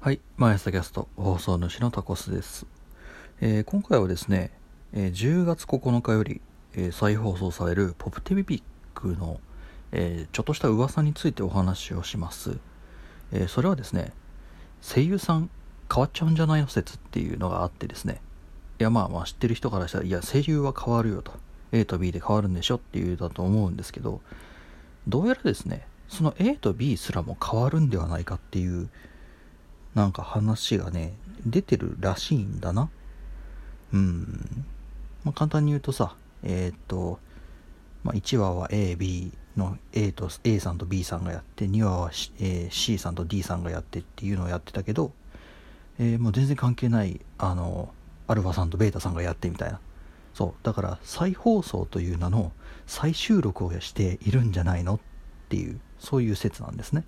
はい、毎朝キャスト放送主のタコスです、えー今回はですね、えー10月9日より、えー再放送されるポプテビビックの、えちょっとした噂についてお話をします、えそれはですね声優さん変わっちゃうんじゃないの説っていうのがあってですね。いやまあまあ知ってる人からしたらいや声優は変わるよと。A と B で変わるんでしょっていうだと思うんですけどどうやらですねその A と B すらも変わるんではないかっていうなんか話がね出てるらしいんだな。うん。まあ簡単に言うとさえーっと、まあ、1話は AB の A と A さんと B さんがやって2話は C,、えー C さんと D さんがやってっていうのをやってたけど、えーもう全然関係ないあのアルファさんとベータさんがやってみたいな。そう。だから再放送という名の再収録をしているんじゃないのっていうそういう説なんですね。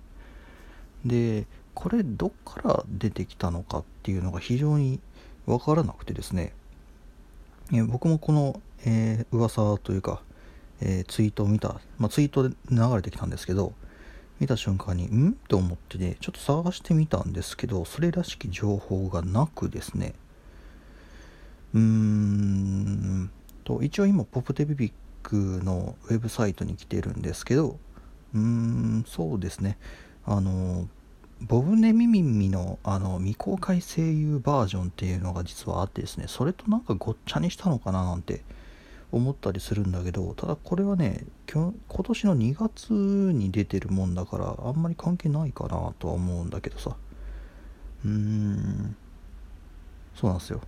でこれどっから出てきたのかっていうのが非常に分からなくてですね。え僕もこの、えー噂というか、えーツイートを見た、まあ、ツイートで流れてきたんですけど見た瞬間にん？と思ってねちょっと探してみたんですけどそれらしき情報がなくですね。うーん。と一応今ポップテビビックのウェブサイトに来てるんですけどうーんそうですね。あのボブネミミミのあの未公開声優バージョンっていうのが実はあってですねそれとなんかごっちゃにしたのかななんて思ったりするんだけどただこれはね今年の2月に出てるもんだからあんまり関係ないかなとは思うんだけどさ。うーん。そうなんですよ。っ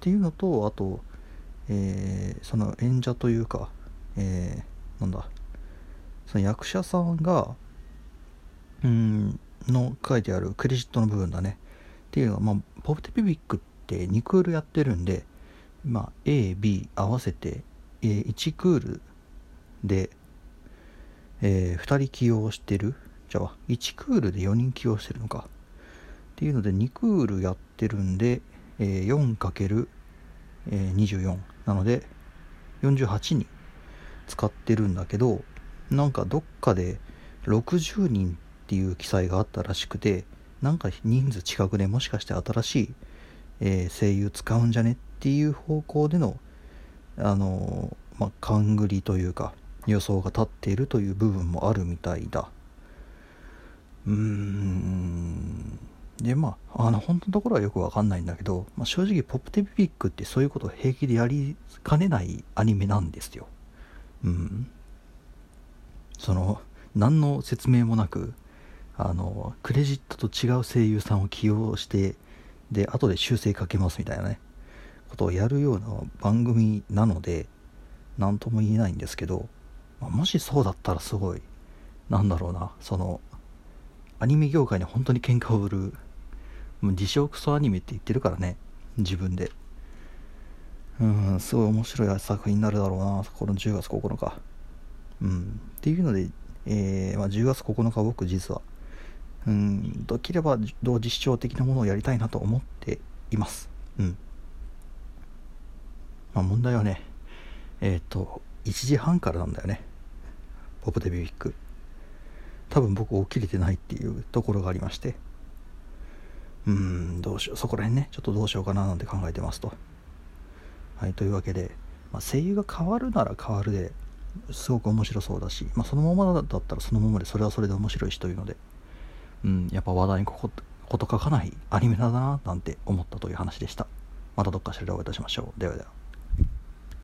ていうのとあと、えーその演者というか、えーなんだ。その役者さんがうんの書いてあるクレジットの部分だね。っていうのは、まあ、ポプテピビックって2クールやってるんで、まあ、AB 合わせて、え1クールで、え2人起用してる？じゃあ1クールで4人起用してるのか。っていうので2クールやってるんで、えー 4×24 なので48に使ってるんだけどなんかどっかで60人っていう記載があったらしくてなんか人数近くでもしかして新しい、えー声優使うんじゃね？っていう方向でのあのーまあ勘繰りというか予想が立っているという部分もあるみたいだ。うーん。でまああの本当のところはよくわかんないんだけど、まあ、正直ポップテピピックってそういうことを平気でやりかねないアニメなんですよ。うん。その何の説明もなくあのクレジットと違う声優さんを起用してで後で修正かけますみたいなねことをやるような番組なので何とも言えないんですけど、まあもしそうだったらすごいなんだろうなそのアニメ業界に本当に喧嘩を売るもう自称クソアニメって言ってるからね自分で。うんすごい面白い作品になるだろうなこの10月9日。うんっていうので、えーまあ、10月9日僕実はうん。できれば同時視聴的なものをやりたいなと思っています。うん。まあ問題はねえっ、と1時半からなんだよね。ポプテビビック。多分僕起きれてないっていうところがありまして。うんどうしよう。そこら辺ねちょっとどうしようかななんて考えてますと。はいというわけで、まあ、声優が変わるなら変わるですごく面白そうだし、まあ、そのままだったらそのままでそれはそれで面白いしというので。うんやっぱ話題にこここと書かないアニメだななんて思ったという話でした。またどっかしらでお会いいたしましょう。ではでは。